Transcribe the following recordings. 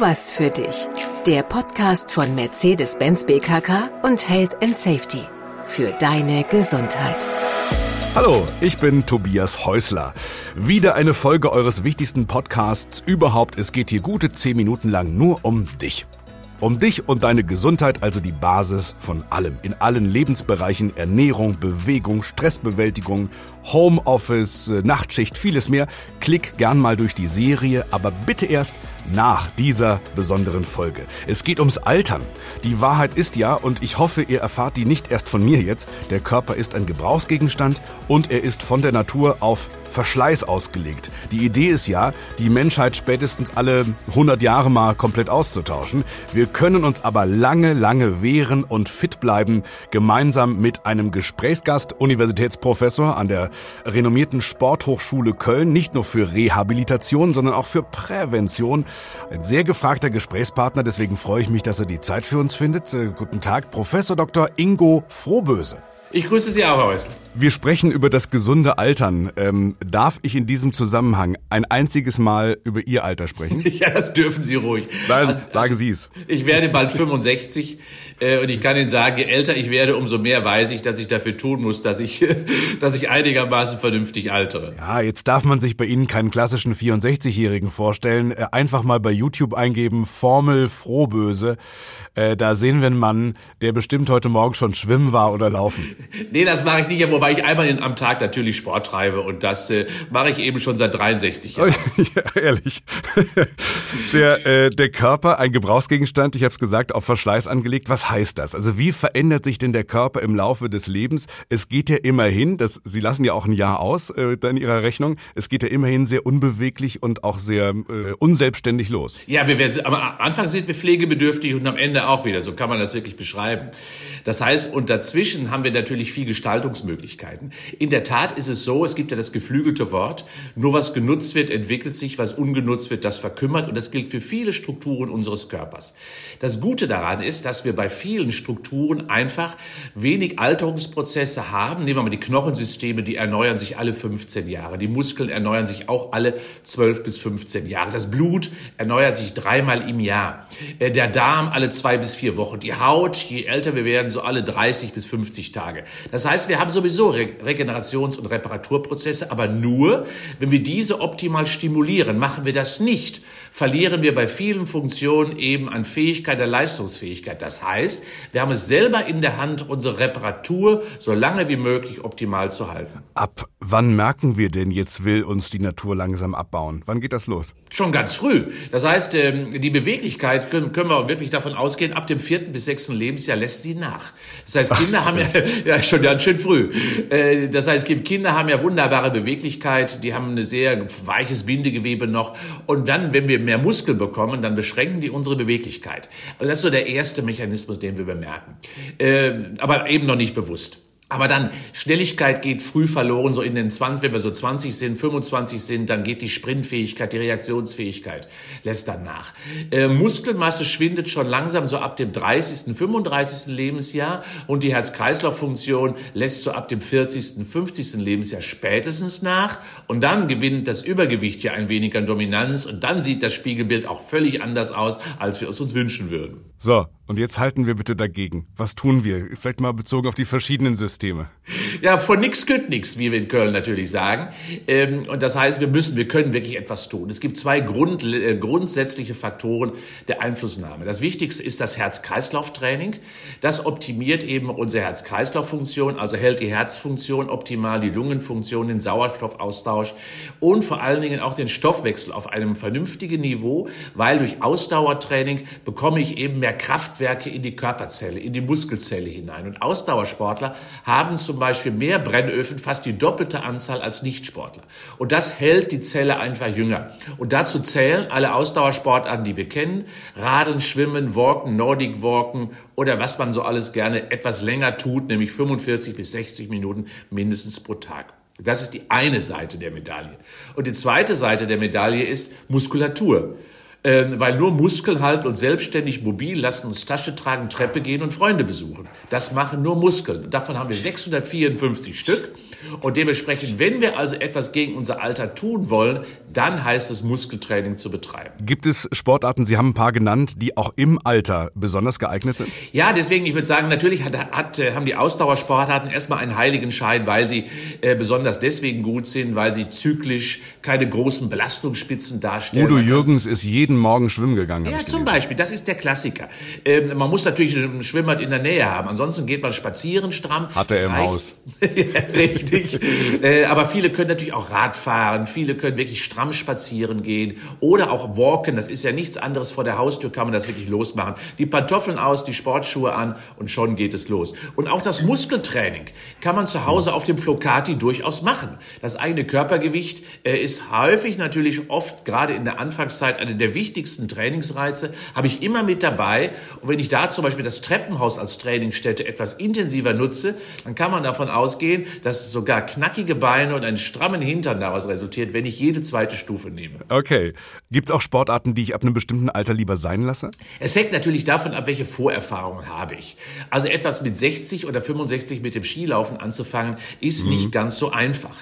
was für dich. Der Podcast von Mercedes-Benz BKK und Health and Safety. Für deine Gesundheit. Hallo, ich bin Tobias Häusler. Wieder eine Folge eures wichtigsten Podcasts überhaupt. Es geht hier gute zehn Minuten lang nur um dich. Um dich und deine Gesundheit, also die Basis von allem. In allen Lebensbereichen, Ernährung, Bewegung, Stressbewältigung, Homeoffice, äh, Nachtschicht, vieles mehr. Klick gern mal durch die Serie, aber bitte erst nach dieser besonderen Folge. Es geht ums Altern. Die Wahrheit ist ja, und ich hoffe, ihr erfahrt die nicht erst von mir jetzt, der Körper ist ein Gebrauchsgegenstand und er ist von der Natur auf Verschleiß ausgelegt. Die Idee ist ja, die Menschheit spätestens alle 100 Jahre mal komplett auszutauschen. Wir können uns aber lange, lange wehren und fit bleiben, gemeinsam mit einem Gesprächsgast, Universitätsprofessor an der renommierten Sporthochschule Köln, nicht nur für Rehabilitation, sondern auch für Prävention. Ein sehr gefragter Gesprächspartner, deswegen freue ich mich, dass er die Zeit für uns findet. Äh, guten Tag, Professor Dr. Ingo Frohböse. Ich grüße Sie auch, Herr Häusler. Wir sprechen über das gesunde Altern. Ähm, darf ich in diesem Zusammenhang ein einziges Mal über Ihr Alter sprechen? ja, das dürfen Sie ruhig. Nein, also, sagen Sie es. Ich werde bald 65 äh, und ich kann Ihnen sagen, je älter ich werde, umso mehr weiß ich, dass ich dafür tun muss, dass ich, dass ich einigermaßen vernünftig altere. Ja, jetzt darf man sich bei Ihnen keinen klassischen 64-Jährigen vorstellen. Äh, einfach mal bei YouTube eingeben, Formel Frohböse. Äh, da sehen wir einen Mann, der bestimmt heute Morgen schon schwimmen war oder laufen. nee, das mache ich nicht, wobei ich einmal am Tag natürlich Sport treibe und das äh, mache ich eben schon seit 63 Jahren. ja, ehrlich. der, äh, der Körper, ein Gebrauchsgegenstand, ich habe es gesagt, auf Verschleiß angelegt. Was heißt das? Also wie verändert sich denn der Körper im Laufe des Lebens? Es geht ja immerhin, das, Sie lassen ja auch ein Jahr aus äh, in Ihrer Rechnung, es geht ja immerhin sehr unbeweglich und auch sehr äh, unselbstständig los. Ja, wir, wir, am Anfang sind wir pflegebedürftig und am Ende auch wieder. So kann man das wirklich beschreiben. Das heißt, und dazwischen haben wir natürlich viel Gestaltungsmöglichkeiten. In der Tat ist es so, es gibt ja das geflügelte Wort, nur was genutzt wird, entwickelt sich, was ungenutzt wird, das verkümmert und das gilt für viele Strukturen unseres Körpers. Das Gute daran ist, dass wir bei vielen Strukturen einfach wenig Alterungsprozesse haben. Nehmen wir mal die Knochensysteme, die erneuern sich alle 15 Jahre. Die Muskeln erneuern sich auch alle 12 bis 15 Jahre. Das Blut erneuert sich dreimal im Jahr. Äh, der Darm alle zwei bis vier Wochen. Die Haut, je älter wir werden, so alle 30 bis 50 Tage. Das heißt, wir haben sowieso Re Regenerations- und Reparaturprozesse, aber nur, wenn wir diese optimal stimulieren. Machen wir das nicht, verlieren wir bei vielen Funktionen eben an Fähigkeit der Leistungsfähigkeit. Das heißt, wir haben es selber in der Hand, unsere Reparatur so lange wie möglich optimal zu halten. Ab wann merken wir denn, jetzt will uns die Natur langsam abbauen? Wann geht das los? Schon ganz früh. Das heißt, ähm, die Beweglichkeit können wir wirklich davon ausgehen, ab dem vierten bis sechsten Lebensjahr lässt sie nach. Das heißt, Kinder haben ja, ja schon ganz schön früh. Äh, das heißt, Kinder haben ja wunderbare Beweglichkeit, die haben ein sehr weiches Bindegewebe noch. Und dann, wenn wir mehr Muskeln bekommen, dann beschränken die unsere Beweglichkeit. Also das ist so der erste Mechanismus, den wir bemerken. Äh, aber eben noch nicht bewusst. Aber dann, Schnelligkeit geht früh verloren, so in den 20, wenn wir so 20 sind, 25 sind, dann geht die Sprintfähigkeit, die Reaktionsfähigkeit lässt dann nach. Äh, Muskelmasse schwindet schon langsam so ab dem 30., 35. Lebensjahr und die Herz-Kreislauf-Funktion lässt so ab dem 40., 50. Lebensjahr spätestens nach und dann gewinnt das Übergewicht ja ein wenig an Dominanz und dann sieht das Spiegelbild auch völlig anders aus, als wir es uns wünschen würden. So, und jetzt halten wir bitte dagegen. Was tun wir? Vielleicht mal bezogen auf die verschiedenen Systeme. Ja, von nix gehört nix, wie wir in Köln natürlich sagen. Ähm, und das heißt, wir müssen, wir können wirklich etwas tun. Es gibt zwei Grund, äh, grundsätzliche Faktoren der Einflussnahme. Das Wichtigste ist das Herz-Kreislauf-Training. Das optimiert eben unsere Herz-Kreislauf-Funktion, also hält die Herzfunktion optimal, die Lungenfunktion, den Sauerstoffaustausch und vor allen Dingen auch den Stoffwechsel auf einem vernünftigen Niveau, weil durch Ausdauertraining bekomme ich eben mehr Kraft Kraftwerke in die Körperzelle, in die Muskelzelle hinein. Und Ausdauersportler haben zum Beispiel mehr Brennöfen, fast die doppelte Anzahl als Nichtsportler. Und das hält die Zelle einfach jünger. Und dazu zählen alle Ausdauersportarten, die wir kennen. Radeln, Schwimmen, Walken, Nordic Walken oder was man so alles gerne etwas länger tut, nämlich 45 bis 60 Minuten mindestens pro Tag. Das ist die eine Seite der Medaille. Und die zweite Seite der Medaille ist Muskulatur äh, weil nur Muskeln halten und selbstständig mobil lassen uns Tasche tragen, Treppe gehen und Freunde besuchen. Das machen nur Muskeln. davon haben wir 654 Stück. Und dementsprechend, wenn wir also etwas gegen unser Alter tun wollen, dann heißt es Muskeltraining zu betreiben. Gibt es Sportarten, Sie haben ein paar genannt, die auch im Alter besonders geeignet sind? Ja, deswegen, ich würde sagen, natürlich hat, hat, äh, haben die Ausdauersportarten erstmal einen heiligen Schein, weil sie äh, besonders deswegen gut sind, weil sie zyklisch keine großen Belastungsspitzen darstellen. Udo Jürgens ist jeden Morgen schwimmen gegangen. Ja, zum Beispiel, das ist der Klassiker. Ähm, man muss natürlich einen Schwimmbad in der Nähe haben, ansonsten geht man spazieren stramm. Hat er im reicht. Haus. Richtig. Äh, aber viele können natürlich auch Rad fahren, viele können wirklich stramm spazieren gehen oder auch walken, das ist ja nichts anderes, vor der Haustür kann man das wirklich losmachen. Die Pantoffeln aus, die Sportschuhe an und schon geht es los. Und auch das Muskeltraining kann man zu Hause auf dem Flocati durchaus machen. Das eigene Körpergewicht äh, ist häufig natürlich oft, gerade in der Anfangszeit, eine der wichtigsten Trainingsreize, habe ich immer mit dabei. Und wenn ich da zum Beispiel das Treppenhaus als Trainingsstätte etwas intensiver nutze, dann kann man davon ausgehen, dass sogar knackige Beine und einen strammen Hintern daraus resultiert, wenn ich jede zweite Stufe nehme. Okay. Gibt es auch Sportarten, die ich ab einem bestimmten Alter lieber sein lasse? Es hängt natürlich davon ab, welche Vorerfahrungen habe ich. Also etwas mit 60 oder 65 mit dem Skilaufen anzufangen, ist mhm. nicht ganz so einfach.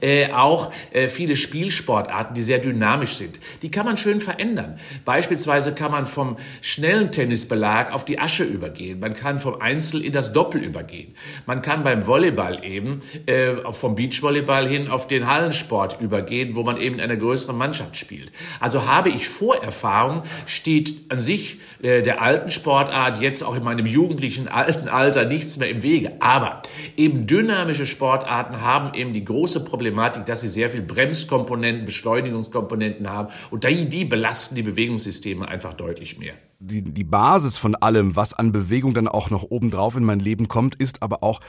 Äh, auch äh, viele Spielsportarten, die sehr dynamisch sind, die kann man schön verändern. Beispielsweise kann man vom schnellen Tennisbelag auf die Asche übergehen. Man kann vom Einzel in das Doppel übergehen. Man kann beim Volleyball eben äh, vom Beachvolleyball hin auf den Hallensport übergehen, wo man eben in einer größeren Mannschaft spielt. Also habe ich Vorerfahrung, steht an sich äh, der alten Sportart jetzt auch in meinem jugendlichen alten Alter nichts mehr im Wege. Aber eben dynamische Sportarten haben eben die große Problematik, dass sie sehr viel Bremskomponenten, Beschleunigungskomponenten haben und die, die belasten die Bewegungssysteme einfach deutlich mehr. Die, die Basis von allem, was an Bewegung dann auch noch obendrauf in mein Leben kommt, ist aber auch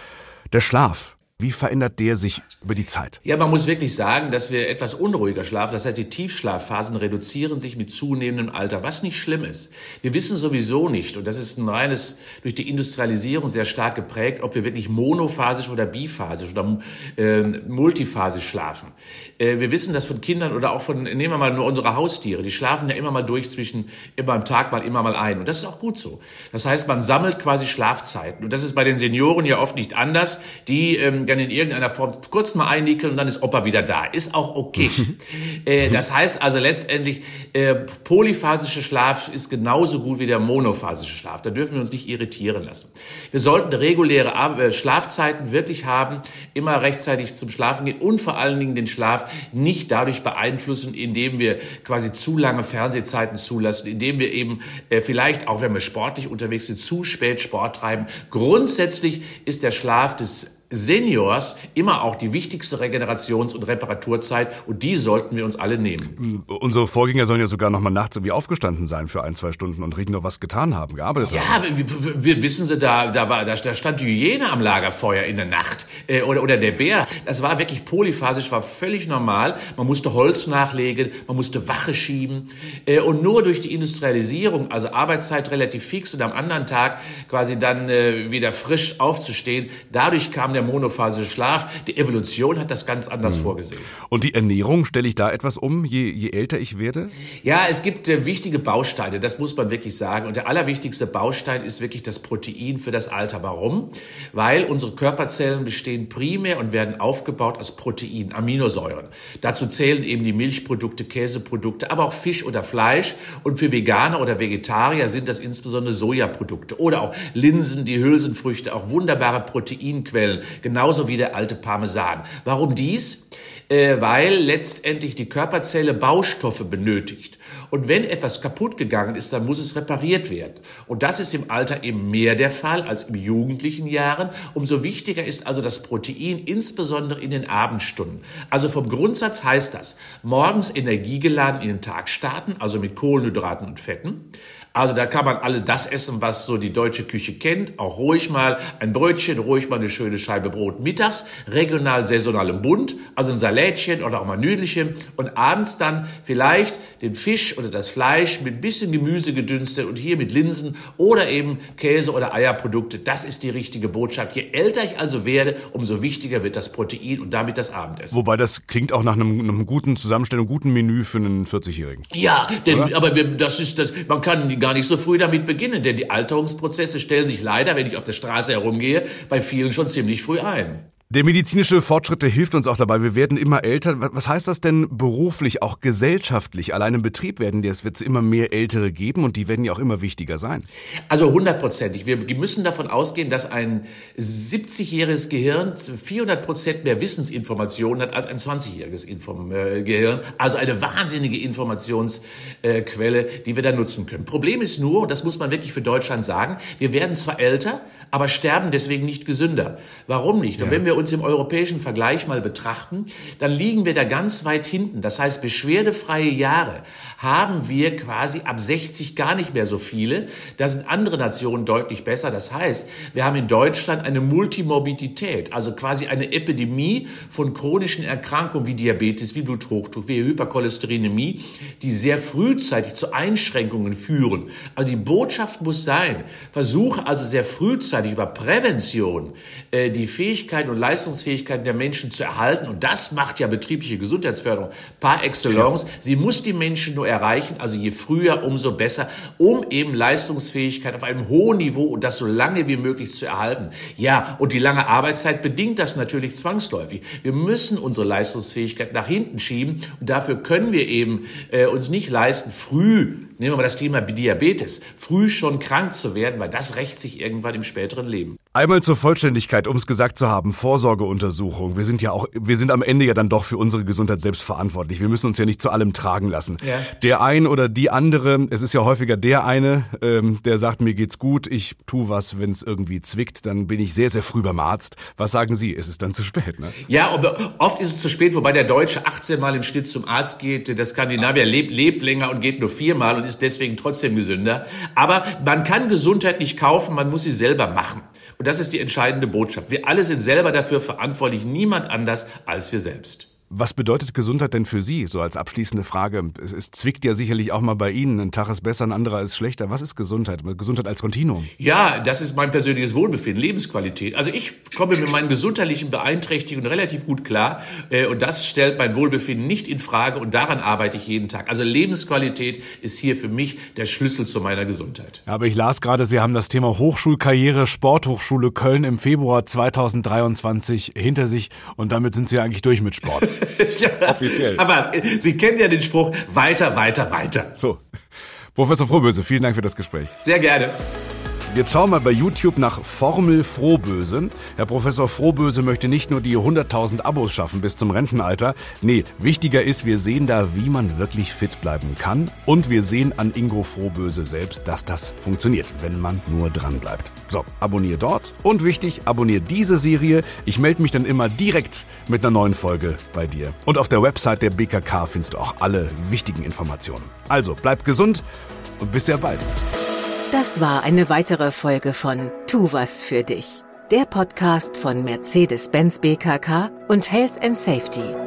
der Schlaf. Wie verändert der sich über die Zeit? Ja, man muss wirklich sagen, dass wir etwas unruhiger schlafen. Das heißt, die Tiefschlafphasen reduzieren sich mit zunehmendem Alter, was nicht schlimm ist. Wir wissen sowieso nicht, und das ist ein reines, durch die Industrialisierung sehr stark geprägt, ob wir wirklich monophasisch oder biphasisch oder äh, multiphasisch schlafen. Äh, wir wissen das von Kindern oder auch von, nehmen wir mal nur unsere Haustiere, die schlafen ja immer mal durch zwischen, immer am Tag mal, immer mal ein. Und das ist auch gut so. Das heißt, man sammelt quasi Schlafzeiten. Und das ist bei den Senioren ja oft nicht anders. Die ähm, gerne in irgendeiner Form kurz mal einnickeln und dann ist Opa wieder da. Ist auch okay. äh, das heißt also letztendlich, äh, polyphasischer Schlaf ist genauso gut wie der monophasische Schlaf. Da dürfen wir uns nicht irritieren lassen. Wir sollten reguläre äh, Schlafzeiten wirklich haben, immer rechtzeitig zum Schlafen gehen und vor allen Dingen den Schlaf nicht dadurch beeinflussen, indem wir quasi zu lange Fernsehzeiten zulassen, indem wir eben äh, vielleicht, auch wenn wir sportlich unterwegs sind, zu spät Sport treiben. Grundsätzlich ist der Schlaf des Seniors immer auch die wichtigste Regenerations- und Reparaturzeit und die sollten wir uns alle nehmen. Unsere Vorgänger sollen ja sogar noch mal nachts irgendwie aufgestanden sein für ein, zwei Stunden und richtig noch was getan haben, gearbeitet ja, haben. Ja, wir, wir, wissen Sie, da, da, war, da, da stand die Hyäne am Lagerfeuer in der Nacht äh, oder, oder der Bär. Das war wirklich polyphasisch, war völlig normal. Man musste Holz nachlegen, man musste Wache schieben äh, und nur durch die Industrialisierung, also Arbeitszeit relativ fix und am anderen Tag quasi dann äh, wieder frisch aufzustehen, dadurch kam der der monophasische Schlaf. Die Evolution hat das ganz anders hm. vorgesehen. Und die Ernährung, stelle ich da etwas um, je, je älter ich werde? Ja, es gibt äh, wichtige Bausteine, das muss man wirklich sagen. Und der allerwichtigste Baustein ist wirklich das Protein für das Alter. Warum? Weil unsere Körperzellen bestehen primär und werden aufgebaut aus Protein, Aminosäuren. Dazu zählen eben die Milchprodukte, Käseprodukte, aber auch Fisch oder Fleisch. Und für Veganer oder Vegetarier sind das insbesondere Sojaprodukte oder auch Linsen, die Hülsenfrüchte, auch wunderbare Proteinquellen genauso wie der alte Parmesan. Warum dies? Äh, weil letztendlich die Körperzelle Baustoffe benötigt. Und wenn etwas kaputt gegangen ist, dann muss es repariert werden. Und das ist im Alter eben mehr der Fall als im jugendlichen Jahren. Umso wichtiger ist also das Protein, insbesondere in den Abendstunden. Also vom Grundsatz heißt das, morgens energiegeladen in den Tag starten, also mit Kohlenhydraten und Fetten. Also da kann man alle das essen, was so die deutsche Küche kennt. Auch ruhig mal ein Brötchen, ruhig mal eine schöne Scheibe Brot mittags, regional, saisonal im Bund, also ein Salätchen oder auch mal Nüdelchen und abends dann vielleicht den Fisch oder das Fleisch mit ein bisschen Gemüse gedünstet und hier mit Linsen oder eben Käse oder Eierprodukte. Das ist die richtige Botschaft. Je älter ich also werde, umso wichtiger wird das Protein und damit das Abendessen. Wobei das klingt auch nach einem, einem guten Zusammenstellung, guten Menü für einen 40-Jährigen. Ja, denn, aber das ist das, man kann gar nicht so früh damit beginnen, denn die Alterungsprozesse stellen sich leider, wenn ich auf der Straße herumgehe, bei vielen schon ziemlich früh ein. Der medizinische Fortschritt, der hilft uns auch dabei. Wir werden immer älter. Was heißt das denn beruflich, auch gesellschaftlich? Allein im Betrieb werden es wird immer mehr Ältere geben und die werden ja auch immer wichtiger sein. Also hundertprozentig. Wir müssen davon ausgehen, dass ein 70-jähriges Gehirn 400 Prozent mehr Wissensinformationen hat als ein 20-jähriges äh, Gehirn. Also eine wahnsinnige Informationsquelle, die wir da nutzen können. Problem ist nur, und das muss man wirklich für Deutschland sagen, wir werden zwar älter, aber sterben deswegen nicht gesünder. Warum nicht? Und ja. wenn wir uns im europäischen Vergleich mal betrachten, dann liegen wir da ganz weit hinten. Das heißt, beschwerdefreie Jahre haben wir quasi ab 60 gar nicht mehr so viele. Da sind andere Nationen deutlich besser. Das heißt, wir haben in Deutschland eine Multimorbidität, also quasi eine Epidemie von chronischen Erkrankungen wie Diabetes, wie Bluthochdruck, wie Hypercholesterinämie, die sehr frühzeitig zu Einschränkungen führen. Also die Botschaft muss sein, versuche also sehr frühzeitig über Prävention äh, die Fähigkeiten und Leistungsfähigkeiten der Menschen zu erhalten. Und das macht ja betriebliche Gesundheitsförderung par excellence. Sie muss die Menschen nur erreichen, also je früher, umso besser, um eben Leistungsfähigkeit auf einem hohen Niveau und das so lange wie möglich zu erhalten. Ja, und die lange Arbeitszeit bedingt das natürlich zwangsläufig. Wir müssen unsere Leistungsfähigkeit nach hinten schieben und dafür können wir eben äh, uns nicht leisten, früh Nehmen wir mal das Thema Diabetes. Früh schon krank zu werden, weil das rächt sich irgendwann im späteren Leben. Einmal zur Vollständigkeit, um es gesagt zu haben, Vorsorgeuntersuchung. Wir sind ja auch, wir sind am Ende ja dann doch für unsere Gesundheit selbst verantwortlich. Wir müssen uns ja nicht zu allem tragen lassen. Ja. Der ein oder die andere, es ist ja häufiger der eine, ähm, der sagt, mir geht's gut, ich tu was, wenn es irgendwie zwickt, dann bin ich sehr, sehr früh beim Arzt. Was sagen Sie? Es ist dann zu spät, ne? Ja, aber oft ist es zu spät, wobei der Deutsche 18 Mal im Schnitt zum Arzt geht, der Skandinavier lebt, lebt länger und geht nur viermal und ist deswegen trotzdem gesünder. Aber man kann Gesundheit nicht kaufen, man muss sie selber machen. Und das ist die entscheidende Botschaft. Wir alle sind selber dafür verantwortlich, niemand anders als wir selbst. Was bedeutet Gesundheit denn für Sie? So als abschließende Frage. Es, es, zwickt ja sicherlich auch mal bei Ihnen. Ein Tag ist besser, ein anderer ist schlechter. Was ist Gesundheit? Gesundheit als Kontinuum? Ja, das ist mein persönliches Wohlbefinden, Lebensqualität. Also ich komme mit meinen gesundheitlichen Beeinträchtigungen relativ gut klar. Äh, und das stellt mein Wohlbefinden nicht in Frage. Und daran arbeite ich jeden Tag. Also Lebensqualität ist hier für mich der Schlüssel zu meiner Gesundheit. Aber ich las gerade, Sie haben das Thema Hochschulkarriere, Sporthochschule Köln im Februar 2023 hinter sich. Und damit sind Sie eigentlich durch mit Sport. ja, Offiziell. Aber äh, Sie kennen ja den Spruch, weiter, weiter, weiter. So. Professor Frohböse, vielen Dank für das Gespräch. Sehr gerne. Jetzt schauen wir bei YouTube nach Formel Frohböse. Herr Professor Frohböse möchte nicht nur die 100.000 Abos schaffen bis zum Rentenalter. Nee, wichtiger ist, wir sehen da, wie man wirklich fit bleiben kann. Und wir sehen an Ingo Frohböse selbst, dass das funktioniert, wenn man nur dran bleibt. So, abonnier dort. Und wichtig, abonnier diese Serie. Ich melde mich dann immer direkt mit einer neuen Folge bei dir. Und auf der Website der BKK findest du auch alle wichtigen Informationen. Also, bleib gesund und bis sehr bald. Das war eine weitere Folge von Tu was für dich, der Podcast von Mercedes-Benz BKK und Health and Safety.